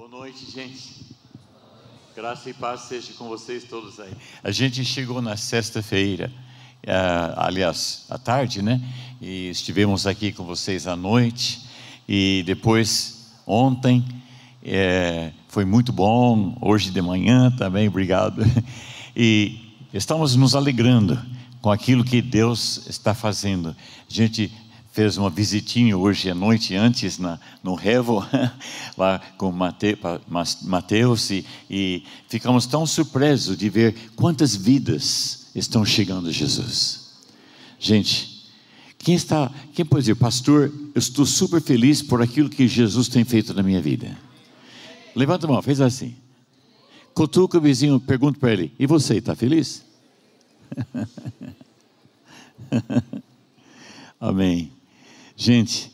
Boa noite, gente. Graça e paz seja com vocês todos aí. A gente chegou na sexta-feira, uh, aliás, à tarde, né? E estivemos aqui com vocês à noite. E depois, ontem, é, foi muito bom. Hoje de manhã também, obrigado. E estamos nos alegrando com aquilo que Deus está fazendo. A gente fez uma visitinha hoje à noite, antes na, no Revo, lá com Mateus, e, e ficamos tão surpresos de ver quantas vidas estão chegando a Jesus. Gente, quem está, quem pode dizer, pastor, eu estou super feliz por aquilo que Jesus tem feito na minha vida. Levanta a mão, fez assim. Cutuca o vizinho, pergunta para ele, e você, está feliz? Amém. Gente,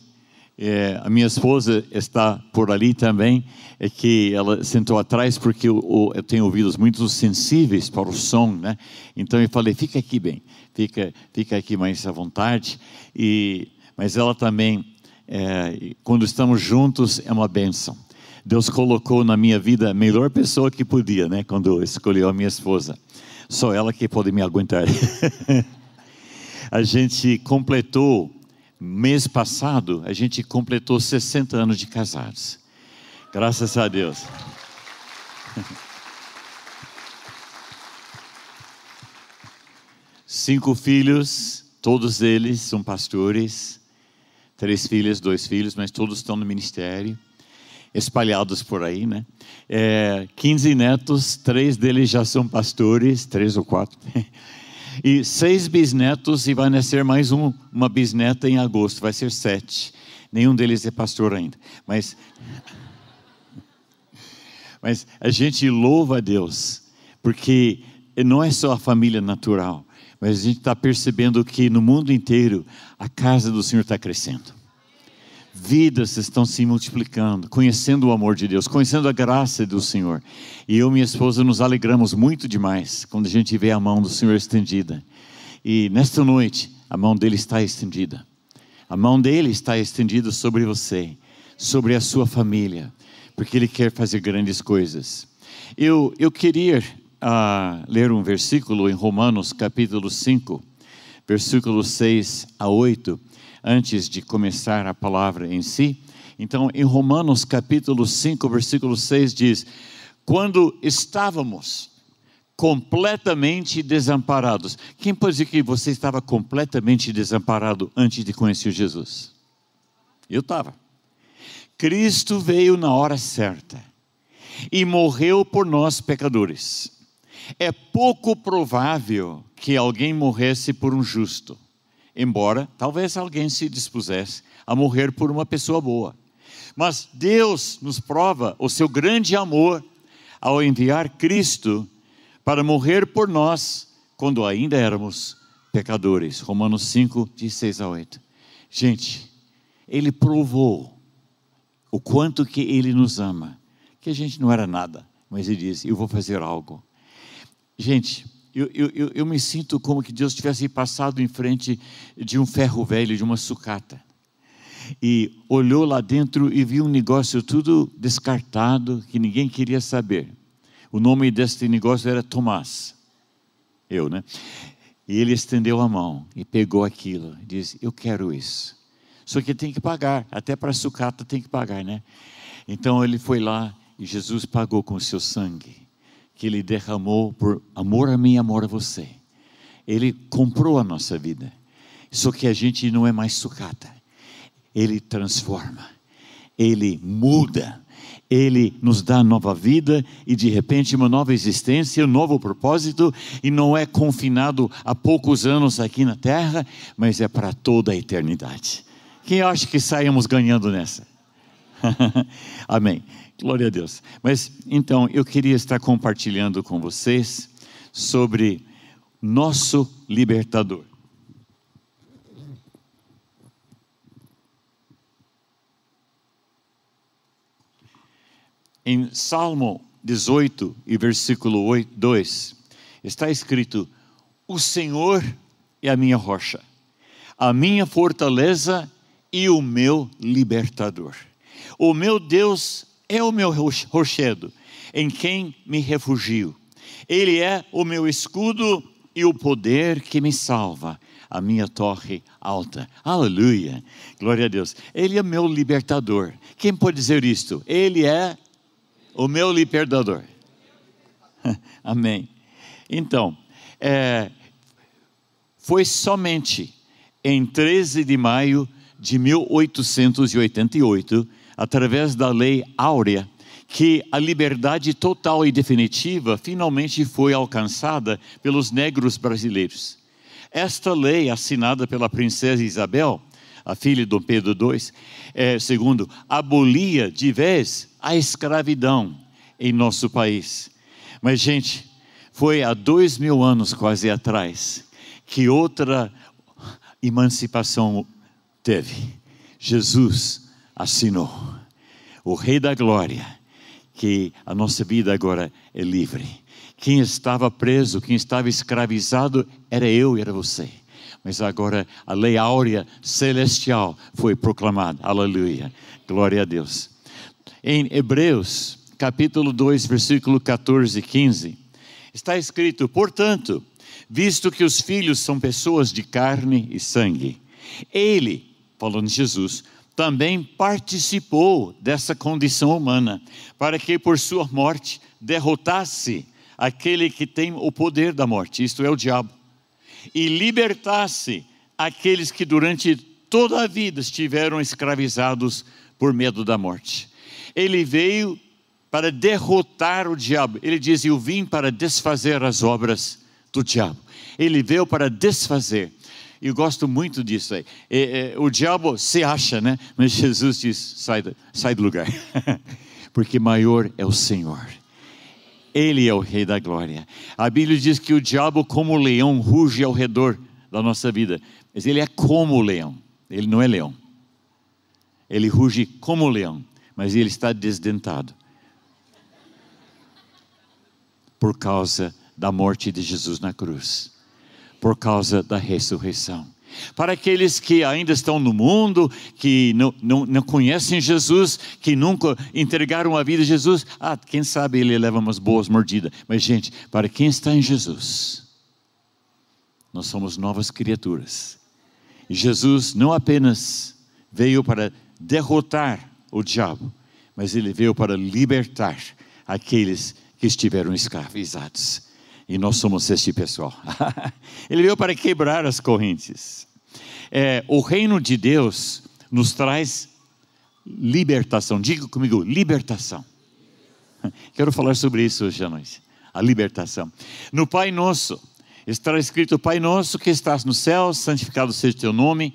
é, a minha esposa está por ali também, é que ela sentou atrás porque eu, eu, tenho ouvidos muito sensíveis para o som, né? Então eu falei, fica aqui bem, fica, fica aqui mais à vontade. E, mas ela também, é, quando estamos juntos, é uma bênção. Deus colocou na minha vida a melhor pessoa que podia, né? Quando escolheu a minha esposa. Só ela que pode me aguentar. a gente completou mês passado, a gente completou 60 anos de casados. Graças a Deus. Cinco filhos, todos eles são pastores. Três filhas, dois filhos, mas todos estão no ministério, espalhados por aí, né? É, 15 netos, três deles já são pastores, três ou quatro. e seis bisnetos, e vai nascer mais um, uma bisneta em agosto, vai ser sete. Nenhum deles é pastor ainda, mas, mas a gente louva a Deus, porque não é só a família natural, mas a gente está percebendo que no mundo inteiro a casa do Senhor está crescendo vidas estão se multiplicando, conhecendo o amor de Deus, conhecendo a graça do Senhor. E eu e minha esposa nos alegramos muito demais quando a gente vê a mão do Senhor estendida. E nesta noite, a mão dele está estendida. A mão dele está estendida sobre você, sobre a sua família, porque ele quer fazer grandes coisas. Eu, eu queria uh, ler um versículo em Romanos, capítulo 5, versículos 6 a 8 antes de começar a palavra em si. Então, em Romanos capítulo 5, versículo 6 diz: Quando estávamos completamente desamparados. Quem pode dizer que você estava completamente desamparado antes de conhecer Jesus? Eu estava. Cristo veio na hora certa e morreu por nós pecadores. É pouco provável que alguém morresse por um justo embora talvez alguém se dispusesse a morrer por uma pessoa boa. Mas Deus nos prova o seu grande amor ao enviar Cristo para morrer por nós quando ainda éramos pecadores. Romanos 5, de 6 a 8. Gente, ele provou o quanto que ele nos ama, que a gente não era nada, mas ele diz: Eu vou fazer algo. Gente, eu, eu, eu me sinto como que Deus tivesse passado em frente de um ferro velho, de uma sucata. E olhou lá dentro e viu um negócio tudo descartado, que ninguém queria saber. O nome deste negócio era Tomás. Eu, né? E ele estendeu a mão e pegou aquilo. E disse: Eu quero isso. Só que tem que pagar. Até para a sucata tem que pagar, né? Então ele foi lá e Jesus pagou com o seu sangue que Ele derramou por amor a mim e amor a você. Ele comprou a nossa vida. Só que a gente não é mais sucata. Ele transforma. Ele muda. Ele nos dá nova vida e de repente uma nova existência, um novo propósito, e não é confinado a poucos anos aqui na terra, mas é para toda a eternidade. Quem acha que saímos ganhando nessa? Amém. Glória a Deus. Mas então, eu queria estar compartilhando com vocês sobre nosso libertador. Em Salmo 18 e versículo 8, 2, está escrito: O Senhor é a minha rocha, a minha fortaleza e o meu libertador. O meu Deus é o meu rochedo, em quem me refugio. Ele é o meu escudo e o poder que me salva, a minha torre alta. Aleluia. Glória a Deus. Ele é meu libertador. Quem pode dizer isto? Ele é o meu libertador. Amém. Então, é, foi somente em 13 de maio de 1888, através da Lei Áurea, que a liberdade total e definitiva finalmente foi alcançada pelos negros brasileiros. Esta lei, assinada pela princesa Isabel, a filha Dom Pedro II, é, segundo, abolia de vez a escravidão em nosso país. Mas, gente, foi há dois mil anos quase atrás que outra emancipação teve. Jesus assinou. O Rei da Glória que a nossa vida agora é livre. Quem estava preso, quem estava escravizado, era eu e era você. Mas agora a lei áurea celestial foi proclamada. Aleluia. Glória a Deus. Em Hebreus, capítulo 2, versículo 14 e 15, está escrito: Portanto, visto que os filhos são pessoas de carne e sangue, ele, falando de Jesus, também participou dessa condição humana, para que por sua morte derrotasse aquele que tem o poder da morte, isto é, o diabo, e libertasse aqueles que durante toda a vida estiveram escravizados por medo da morte. Ele veio para derrotar o diabo. Ele diz: Eu vim para desfazer as obras do diabo. Ele veio para desfazer. Eu gosto muito disso aí. É, é, o diabo se acha, né? Mas Jesus diz: sai, sai do lugar, porque maior é o Senhor. Ele é o Rei da Glória. A Bíblia diz que o diabo, como leão, ruge ao redor da nossa vida. Mas ele é como leão. Ele não é leão. Ele ruge como leão, mas ele está desdentado por causa da morte de Jesus na cruz por causa da ressurreição. Para aqueles que ainda estão no mundo, que não, não, não conhecem Jesus, que nunca entregaram a vida a Jesus, ah, quem sabe ele leva umas boas mordidas. Mas, gente, para quem está em Jesus, nós somos novas criaturas. Jesus não apenas veio para derrotar o diabo, mas ele veio para libertar aqueles que estiveram escravizados. E nós somos este pessoal. Ele veio para quebrar as correntes. É, o reino de Deus nos traz libertação. Diga comigo, libertação. Quero falar sobre isso hoje à noite. A libertação. No Pai Nosso, está escrito: Pai Nosso que estás no céu, santificado seja o teu nome,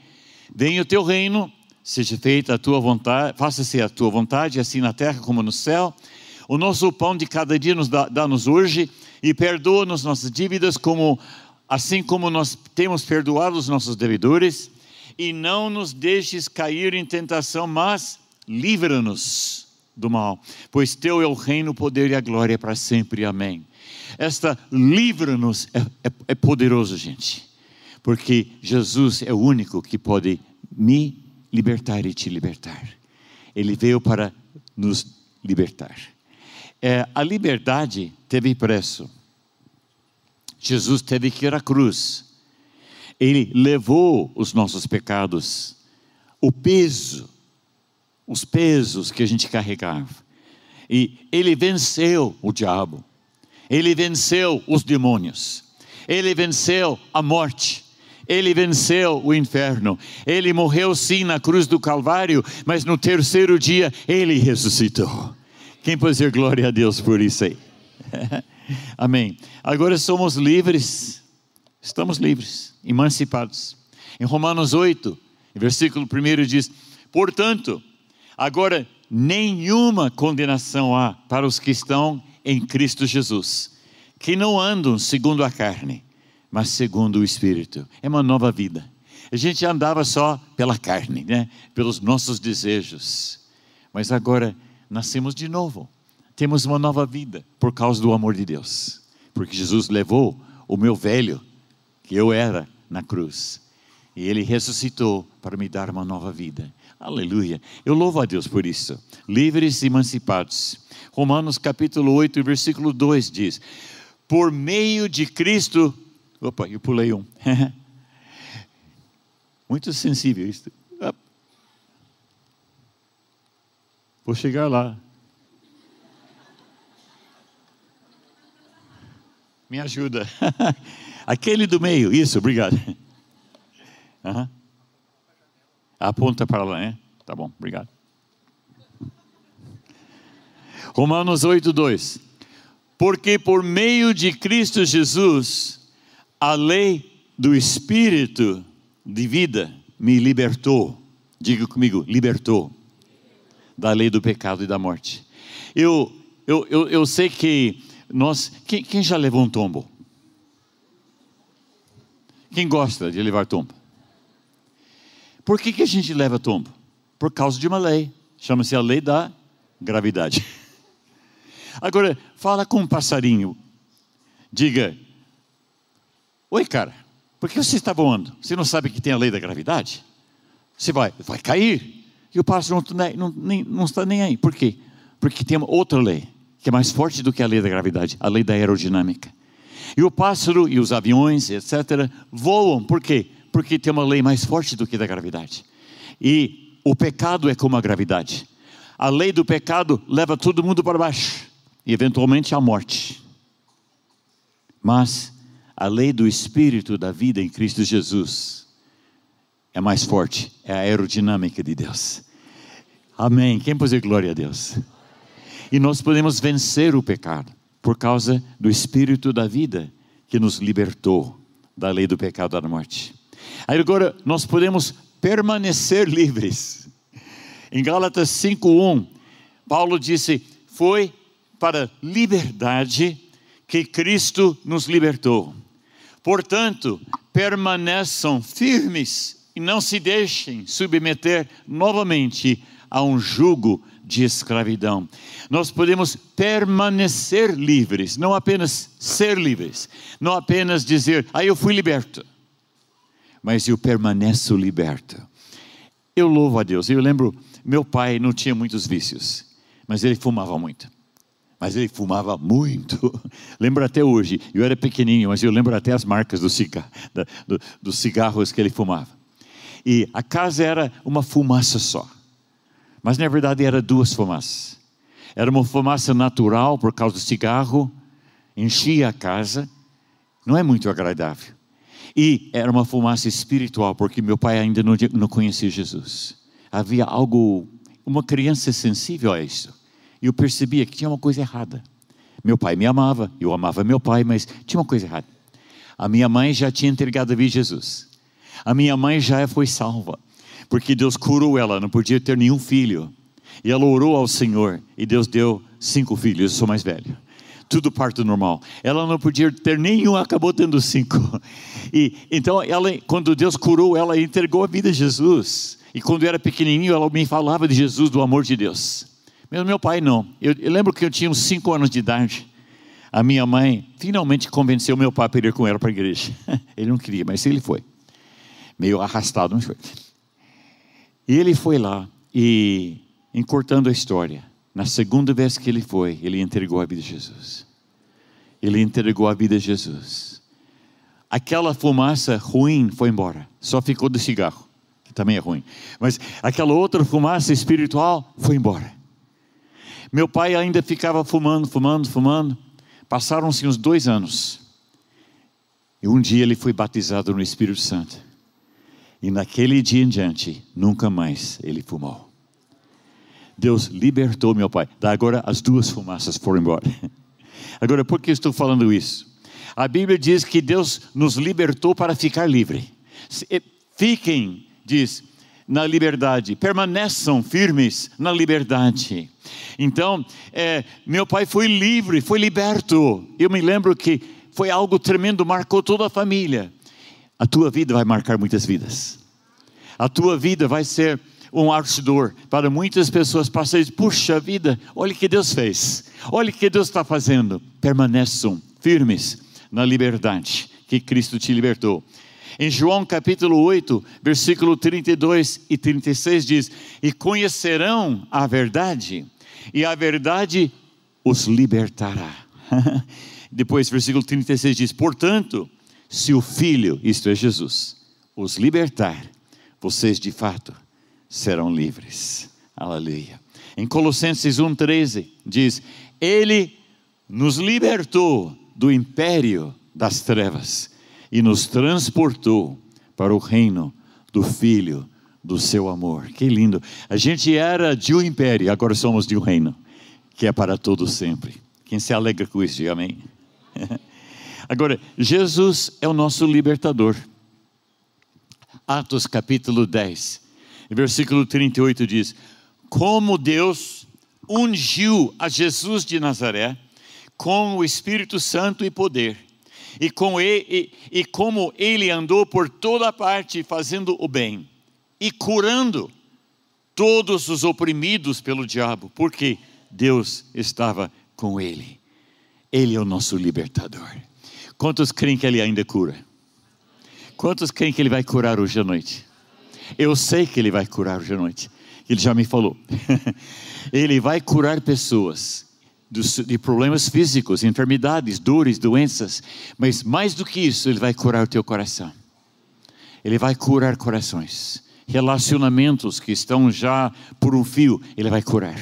venha o teu reino, seja feita a tua vontade, faça-se a tua vontade, assim na terra como no céu. O nosso pão de cada dia nos dá-nos hoje e perdoa-nos nossas dívidas, como, assim como nós temos perdoado os nossos devedores, e não nos deixes cair em tentação, mas livra-nos do mal, pois teu é o reino, o poder e a glória para sempre. Amém. Esta livra-nos é, é, é poderoso, gente, porque Jesus é o único que pode me libertar e te libertar. Ele veio para nos libertar. É, a liberdade teve preço. Jesus teve que ir à cruz. Ele levou os nossos pecados, o peso, os pesos que a gente carregava. E ele venceu o diabo. Ele venceu os demônios. Ele venceu a morte. Ele venceu o inferno. Ele morreu sim na cruz do Calvário, mas no terceiro dia ele ressuscitou. Quem pode dizer glória a Deus por isso aí? Amém. Agora somos livres, estamos livres, emancipados. Em Romanos 8, versículo 1 diz: Portanto, agora nenhuma condenação há para os que estão em Cristo Jesus, que não andam segundo a carne, mas segundo o Espírito. É uma nova vida. A gente andava só pela carne, né? pelos nossos desejos, mas agora nascemos de novo. Temos uma nova vida por causa do amor de Deus. Porque Jesus levou o meu velho, que eu era, na cruz. E ele ressuscitou para me dar uma nova vida. Aleluia. Eu louvo a Deus por isso. Livres e emancipados. Romanos capítulo 8, versículo 2 diz: Por meio de Cristo. Opa, eu pulei um. Muito sensível isso. Vou chegar lá. Me ajuda. Aquele do meio, isso, obrigado. Uhum. Aponta para lá, né? Tá bom, obrigado. Romanos 8, 2. Porque por meio de Cristo Jesus, a lei do Espírito de vida me libertou. Diga comigo, libertou. Da lei do pecado e da morte. Eu, eu, eu, eu sei que nós. Quem, quem já levou um tombo? Quem gosta de levar tombo? Por que, que a gente leva tombo? Por causa de uma lei. Chama-se a lei da gravidade. Agora, fala com um passarinho. Diga: Oi, cara, por que você está voando? Você não sabe que tem a lei da gravidade? Você vai, vai cair. E o pássaro não, não, nem, não está nem aí. Por quê? Porque tem outra lei, que é mais forte do que a lei da gravidade a lei da aerodinâmica. E o pássaro e os aviões, etc., voam. Por quê? Porque tem uma lei mais forte do que a da gravidade. E o pecado é como a gravidade. A lei do pecado leva todo mundo para baixo e eventualmente à morte. Mas a lei do espírito da vida em Cristo Jesus é mais forte, é a aerodinâmica de Deus. Amém. Quem pode dizer glória a Deus? E nós podemos vencer o pecado por causa do espírito da vida que nos libertou da lei do pecado e da morte. Aí agora nós podemos permanecer livres. Em Gálatas 5:1, Paulo disse: "Foi para liberdade que Cristo nos libertou. Portanto, permaneçam firmes e não se deixem submeter novamente a um jugo de escravidão. Nós podemos permanecer livres, não apenas ser livres, não apenas dizer, ah, eu fui liberto, mas eu permaneço liberto. Eu louvo a Deus. Eu lembro, meu pai não tinha muitos vícios, mas ele fumava muito. Mas ele fumava muito. lembro até hoje. Eu era pequenininho, mas eu lembro até as marcas do cigarro, do, dos cigarros que ele fumava. E a casa era uma fumaça só. Mas na verdade era duas fumaças. Era uma fumaça natural por causa do cigarro, enchia a casa, não é muito agradável. E era uma fumaça espiritual, porque meu pai ainda não, não conhecia Jesus. Havia algo, uma criança sensível a isso. E eu percebia que tinha uma coisa errada. Meu pai me amava, eu amava meu pai, mas tinha uma coisa errada. A minha mãe já tinha entregado a vida Jesus. A minha mãe já foi salva porque Deus curou ela, não podia ter nenhum filho. E ela orou ao Senhor, e Deus deu cinco filhos, eu sou mais velho. Tudo parto normal. Ela não podia ter nenhum, acabou tendo cinco. E então, ela, quando Deus curou, ela entregou a vida a Jesus. E quando eu era pequenininho, ela me falava de Jesus, do amor de Deus. Meu, meu pai não. Eu, eu lembro que eu tinha uns cinco anos de idade. A minha mãe finalmente convenceu meu pai para ir com ela para a igreja. Ele não queria, mas ele foi. Meio arrastado, mas foi. E ele foi lá e, encurtando a história, na segunda vez que ele foi, ele entregou a vida a Jesus. Ele entregou a vida a Jesus. Aquela fumaça ruim foi embora, só ficou do cigarro, que também é ruim. Mas aquela outra fumaça espiritual foi embora. Meu pai ainda ficava fumando, fumando, fumando. Passaram-se uns dois anos. E um dia ele foi batizado no Espírito Santo. E naquele dia em diante, nunca mais ele fumou. Deus libertou meu pai. Da agora as duas fumaças foram embora. Agora, por que estou falando isso? A Bíblia diz que Deus nos libertou para ficar livre. Fiquem, diz, na liberdade, permaneçam firmes na liberdade. Então, é, meu pai foi livre, foi liberto. Eu me lembro que foi algo tremendo, marcou toda a família a tua vida vai marcar muitas vidas. A tua vida vai ser um artidor para muitas pessoas passarem, puxa vida, olha o que Deus fez, olha o que Deus está fazendo. Permaneçam firmes na liberdade que Cristo te libertou. Em João capítulo 8, versículo 32 e 36 diz: E conhecerão a verdade, e a verdade os libertará. Depois, versículo 36 diz: Portanto, se o Filho, isto é Jesus, os libertar, vocês de fato serão livres. Aleluia. Em Colossenses 1,13 diz: Ele nos libertou do império das trevas e nos transportou para o reino do Filho do seu amor. Que lindo! A gente era de um império, agora somos de um reino, que é para todo sempre. Quem se alegra com isso, diga amém. Agora, Jesus é o nosso libertador. Atos capítulo 10, versículo 38 diz: Como Deus ungiu a Jesus de Nazaré com o Espírito Santo e poder, e, com ele, e, e como ele andou por toda parte fazendo o bem e curando todos os oprimidos pelo diabo, porque Deus estava com ele. Ele é o nosso libertador. Quantos creem que ele ainda cura? Quantos creem que ele vai curar hoje à noite? Eu sei que ele vai curar hoje à noite. Ele já me falou. ele vai curar pessoas de problemas físicos, enfermidades, dores, doenças, mas mais do que isso, Ele vai curar o teu coração. Ele vai curar corações, relacionamentos que estão já por um fio, Ele vai curar.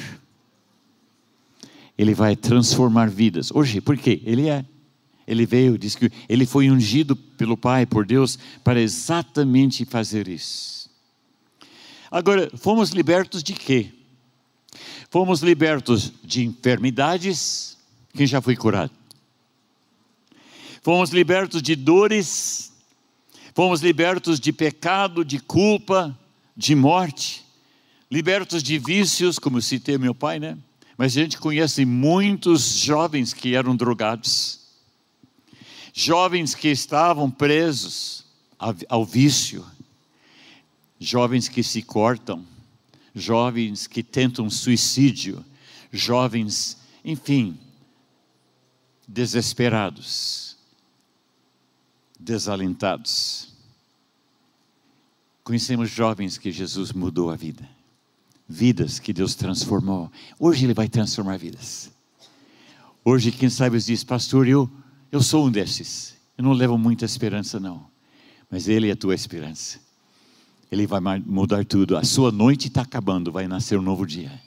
Ele vai transformar vidas. Hoje, por quê? Ele é. Ele veio, diz que ele foi ungido pelo Pai, por Deus, para exatamente fazer isso. Agora, fomos libertos de quê? Fomos libertos de enfermidades. Quem já foi curado? Fomos libertos de dores. Fomos libertos de pecado, de culpa, de morte. Libertos de vícios, como citei meu pai, né? Mas a gente conhece muitos jovens que eram drogados. Jovens que estavam presos ao vício. Jovens que se cortam jovens que tentam suicídio, jovens, enfim, desesperados, desalentados. Conhecemos jovens que Jesus mudou a vida, vidas que Deus transformou. Hoje Ele vai transformar vidas. Hoje, quem sabe, diz, pastor, eu, eu sou um desses. Eu não levo muita esperança, não. Mas Ele é a tua esperança. Ele vai mudar tudo. A sua noite está acabando, vai nascer um novo dia.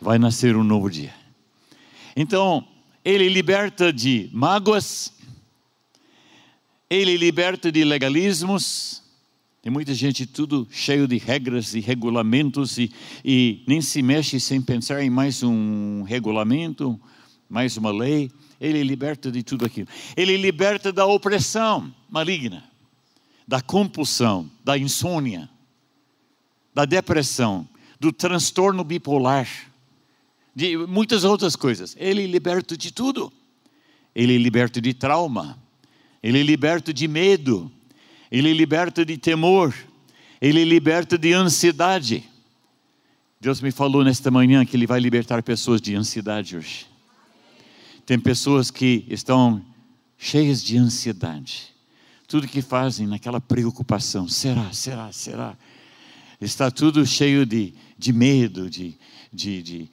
Vai nascer um novo dia. Então, ele liberta de mágoas, ele liberta de legalismos. Tem muita gente tudo cheio de regras e regulamentos e, e nem se mexe sem pensar em mais um regulamento, mais uma lei. Ele liberta de tudo aquilo. Ele liberta da opressão maligna da compulsão, da insônia, da depressão, do transtorno bipolar, de muitas outras coisas. Ele liberta de tudo. Ele liberta de trauma, ele liberta de medo, ele liberta de temor, ele liberta de ansiedade. Deus me falou nesta manhã que Ele vai libertar pessoas de ansiedade hoje. Tem pessoas que estão cheias de ansiedade tudo que fazem naquela preocupação: será, será, será? Está tudo cheio de, de medo, de, de, de,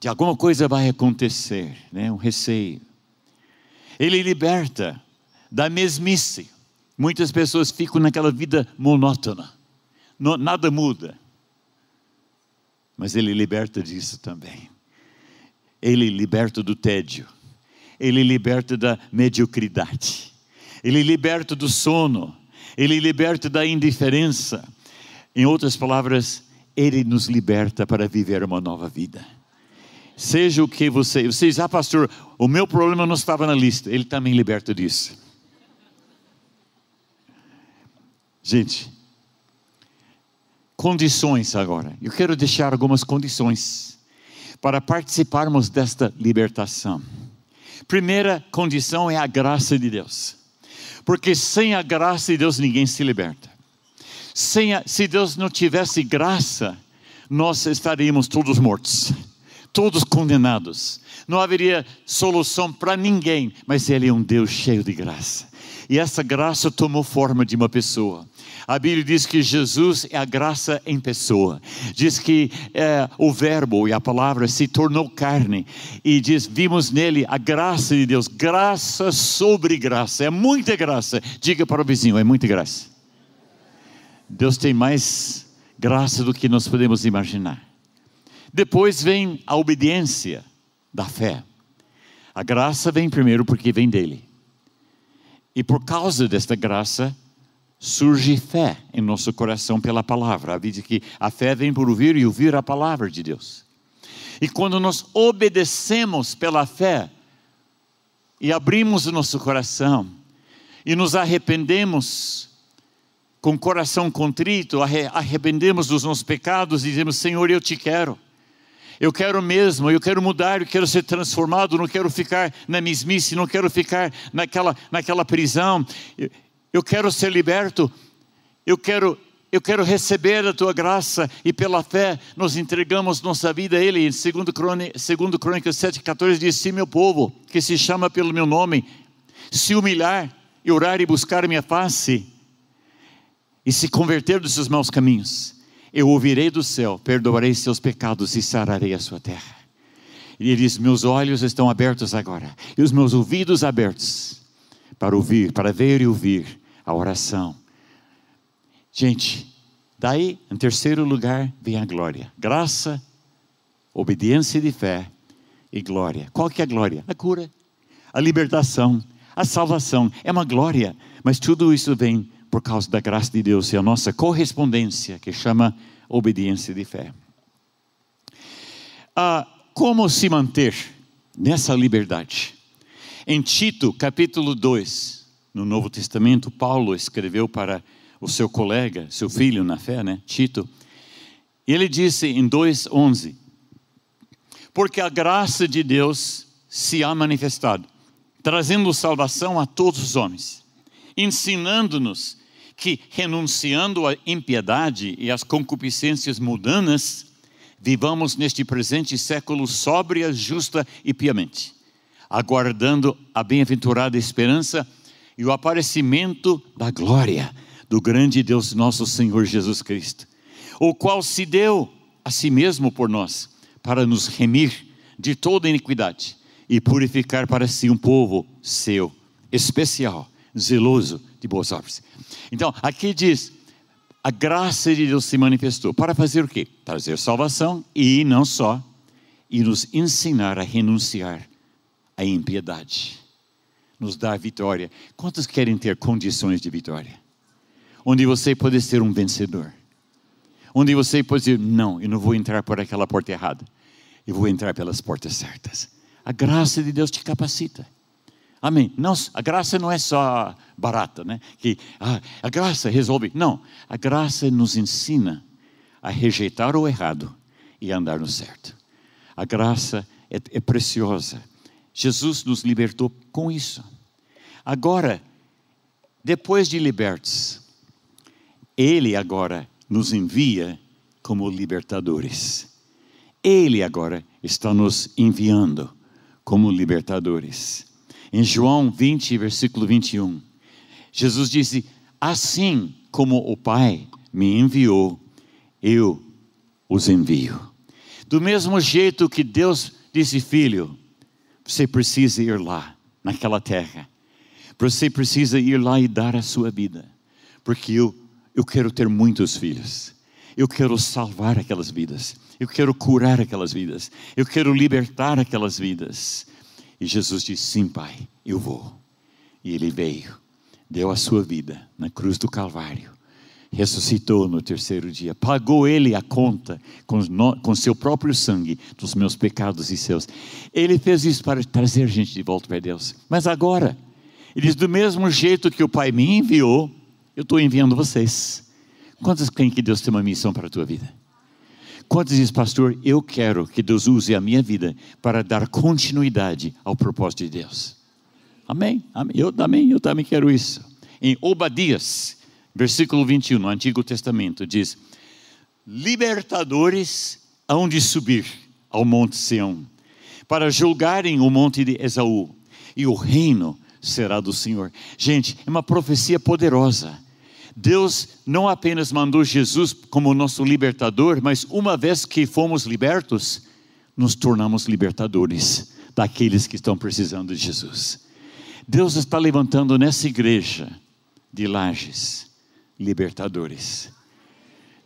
de alguma coisa vai acontecer, né? um receio. Ele liberta da mesmice. Muitas pessoas ficam naquela vida monótona, nada muda. Mas Ele liberta disso também. Ele liberta do tédio, Ele liberta da mediocridade. Ele liberta do sono, ele liberta da indiferença. Em outras palavras, ele nos liberta para viver uma nova vida. Seja o que você, você diz, ah, pastor, o meu problema não estava na lista, ele também liberta disso. Gente, condições agora. Eu quero deixar algumas condições para participarmos desta libertação. Primeira condição é a graça de Deus. Porque sem a graça de Deus ninguém se liberta. A, se Deus não tivesse graça, nós estaríamos todos mortos. todos condenados. Não haveria solução para ninguém, mas Ele é um Deus cheio de graça. E essa graça tomou forma de uma pessoa. A Bíblia diz que Jesus é a graça em pessoa. Diz que é, o Verbo e a palavra se tornou carne. E diz: vimos nele a graça de Deus, graça sobre graça. É muita graça. Diga para o vizinho: é muita graça. Deus tem mais graça do que nós podemos imaginar. Depois vem a obediência da fé. A graça vem primeiro porque vem dele. E por causa desta graça, surge fé em nosso coração pela palavra. A vida que a fé vem por ouvir e ouvir a palavra de Deus. E quando nós obedecemos pela fé e abrimos o nosso coração e nos arrependemos com coração contrito, arrependemos dos nossos pecados e dizemos: Senhor, eu te quero. Eu quero mesmo, eu quero mudar, eu quero ser transformado, não quero ficar na mesmice, não quero ficar naquela, naquela prisão. Eu quero ser liberto. Eu quero eu quero receber a tua graça e pela fé nos entregamos nossa vida a Ele. Segundo Crônica, segundo Crônica 7,14 diz: Se meu povo, que se chama pelo meu nome, se humilhar e orar e buscar minha face, e se converter dos seus maus caminhos, eu ouvirei do céu, perdoarei seus pecados e sararei a sua terra. E ele diz: Meus olhos estão abertos agora, e os meus ouvidos abertos, para ouvir, para ver e ouvir a oração. Gente, daí, em terceiro lugar, vem a glória: graça, obediência de fé e glória. Qual que é a glória? A cura, a libertação, a salvação. É uma glória, mas tudo isso vem por causa da graça de Deus e a nossa correspondência, que chama obediência de fé. Ah, como se manter nessa liberdade? Em Tito, capítulo 2, no Novo Testamento, Paulo escreveu para o seu colega, seu filho na fé, né, Tito, e ele disse em 2,11: Porque a graça de Deus se há manifestado, trazendo salvação a todos os homens, ensinando-nos que, renunciando à impiedade e às concupiscências mundanas, vivamos neste presente século sóbria, justa e piamente, aguardando a bem-aventurada esperança e o aparecimento da glória do grande Deus nosso Senhor Jesus Cristo, o qual se deu a si mesmo por nós, para nos remir de toda iniquidade e purificar para si um povo seu, especial, zeloso de boas obras. Então, aqui diz: a graça de Deus se manifestou para fazer o quê? Trazer salvação e não só, e nos ensinar a renunciar à impiedade, nos dar vitória. Quantos querem ter condições de vitória? Onde você pode ser um vencedor, onde você pode dizer: não, eu não vou entrar por aquela porta errada, eu vou entrar pelas portas certas. A graça de Deus te capacita. Amém. Não, a graça não é só barata, né? Que ah, a graça resolve. Não, a graça nos ensina a rejeitar o errado e andar no certo. A graça é, é preciosa. Jesus nos libertou com isso. Agora, depois de libertos, Ele agora nos envia como libertadores. Ele agora está nos enviando como libertadores. Em João 20, versículo 21, Jesus disse: Assim como o Pai me enviou, eu os envio. Do mesmo jeito que Deus disse, filho, você precisa ir lá, naquela terra. Você precisa ir lá e dar a sua vida. Porque eu, eu quero ter muitos filhos. Eu quero salvar aquelas vidas. Eu quero curar aquelas vidas. Eu quero libertar aquelas vidas. E Jesus disse: Sim, Pai, eu vou. E ele veio, deu a sua vida na cruz do Calvário, ressuscitou no terceiro dia, pagou ele a conta com, no, com seu próprio sangue dos meus pecados e seus. Ele fez isso para trazer gente de volta para Deus. Mas agora, ele diz: do mesmo jeito que o Pai me enviou, eu estou enviando vocês. Quantos creem que Deus tem uma missão para a tua vida? Quantos dizem, pastor, eu quero que Deus use a minha vida para dar continuidade ao propósito de Deus? Amém? Amém. Eu também, eu também quero isso. Em Obadias, versículo 21, no Antigo Testamento, diz: Libertadores hão de subir ao monte Sião, para julgarem o monte de Esaú, e o reino será do Senhor. Gente, é uma profecia poderosa. Deus não apenas mandou Jesus como nosso libertador, mas uma vez que fomos libertos, nos tornamos libertadores daqueles que estão precisando de Jesus. Deus está levantando nessa igreja de lajes libertadores.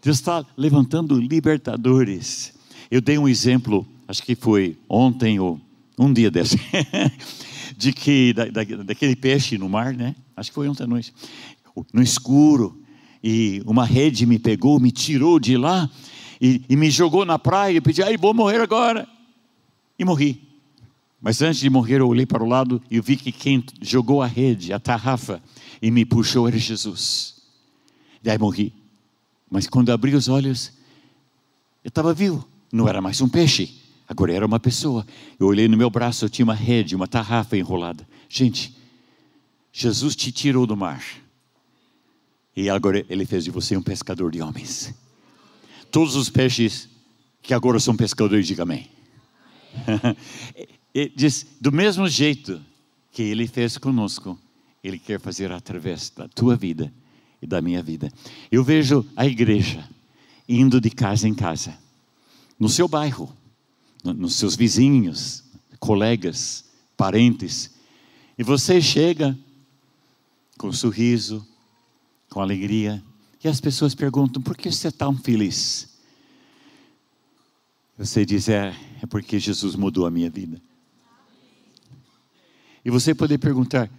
Deus está levantando libertadores. Eu dei um exemplo, acho que foi ontem ou um dia desse, de que da, da, daquele peixe no mar, né? Acho que foi ontem à noite, no escuro, e uma rede me pegou, me tirou de lá e, e me jogou na praia. e pedi, ai, vou morrer agora. E morri. Mas antes de morrer, eu olhei para o lado e vi que quem jogou a rede, a tarrafa, e me puxou era Jesus. E aí morri. Mas quando abri os olhos, eu estava vivo. Não era mais um peixe, agora era uma pessoa. Eu olhei no meu braço, eu tinha uma rede, uma tarrafa enrolada. Gente, Jesus te tirou do mar. E agora ele fez de você um pescador de homens. Todos os peixes que agora são pescadores, diga amém. diz, do mesmo jeito que ele fez conosco, ele quer fazer através da tua vida e da minha vida. Eu vejo a igreja indo de casa em casa, no seu bairro, nos seus vizinhos, colegas, parentes, e você chega com sorriso, com alegria, e as pessoas perguntam: por que você é tão feliz? Você diz: é, é porque Jesus mudou a minha vida. E você poder perguntar: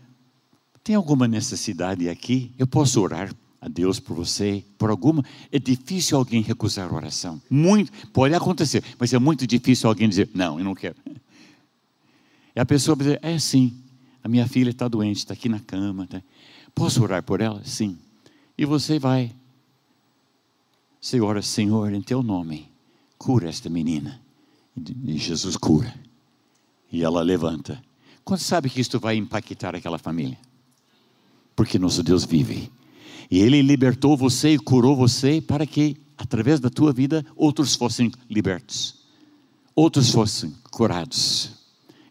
tem alguma necessidade aqui? Eu posso orar a Deus por você, por alguma? É difícil alguém recusar oração. Muito, pode acontecer, mas é muito difícil alguém dizer: não, eu não quero. E a pessoa dizer: é sim, a minha filha está doente, está aqui na cama. Tá? Posso orar por ela? Sim. E você vai. Você ora, Senhor, em teu nome, cura esta menina. E Jesus cura. E ela levanta. Quando sabe que isto vai impactar aquela família? Porque nosso Deus vive. E Ele libertou você e curou você para que, através da tua vida, outros fossem libertos, outros fossem curados.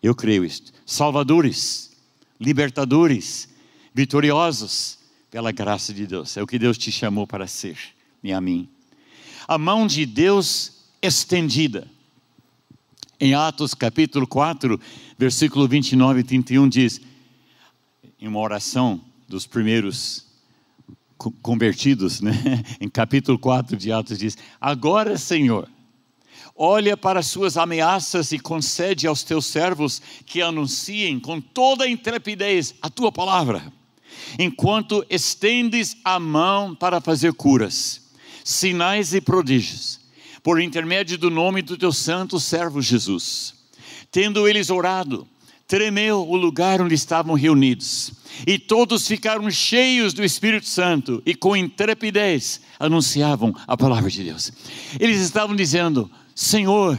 Eu creio isto. Salvadores, libertadores, vitoriosos, pela graça de Deus. É o que Deus te chamou para ser, e a mim. A mão de Deus estendida. Em Atos capítulo 4, versículo 29 e 31 diz, em uma oração, dos primeiros convertidos, né? em capítulo 4 de Atos diz: Agora, Senhor, olha para as suas ameaças e concede aos teus servos que anunciem com toda intrepidez a tua palavra, enquanto estendes a mão para fazer curas, sinais e prodígios, por intermédio do nome do teu santo servo Jesus. Tendo eles orado, tremeu o lugar onde estavam reunidos, e todos ficaram cheios do Espírito Santo e com intrepidez anunciavam a palavra de Deus. Eles estavam dizendo: Senhor,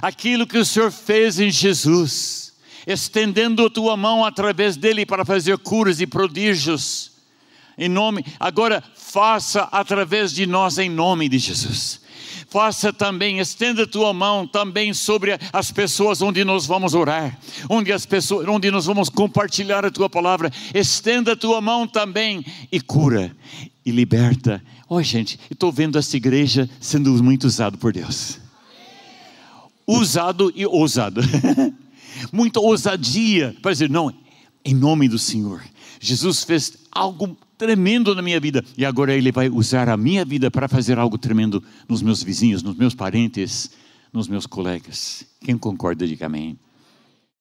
aquilo que o Senhor fez em Jesus, estendendo a tua mão através dele para fazer curas e prodígios, em nome, agora faça através de nós em nome de Jesus faça também, estenda a tua mão também sobre as pessoas onde nós vamos orar, onde as pessoas, onde nós vamos compartilhar a tua palavra. Estenda a tua mão também e cura e liberta. Olha, gente, estou vendo essa igreja sendo muito usado por Deus. Usado e ousado. Muita ousadia para dizer, não, em nome do Senhor. Jesus fez algo tremendo na minha vida e agora Ele vai usar a minha vida para fazer algo tremendo nos meus vizinhos, nos meus parentes, nos meus colegas. Quem concorda, diga amém.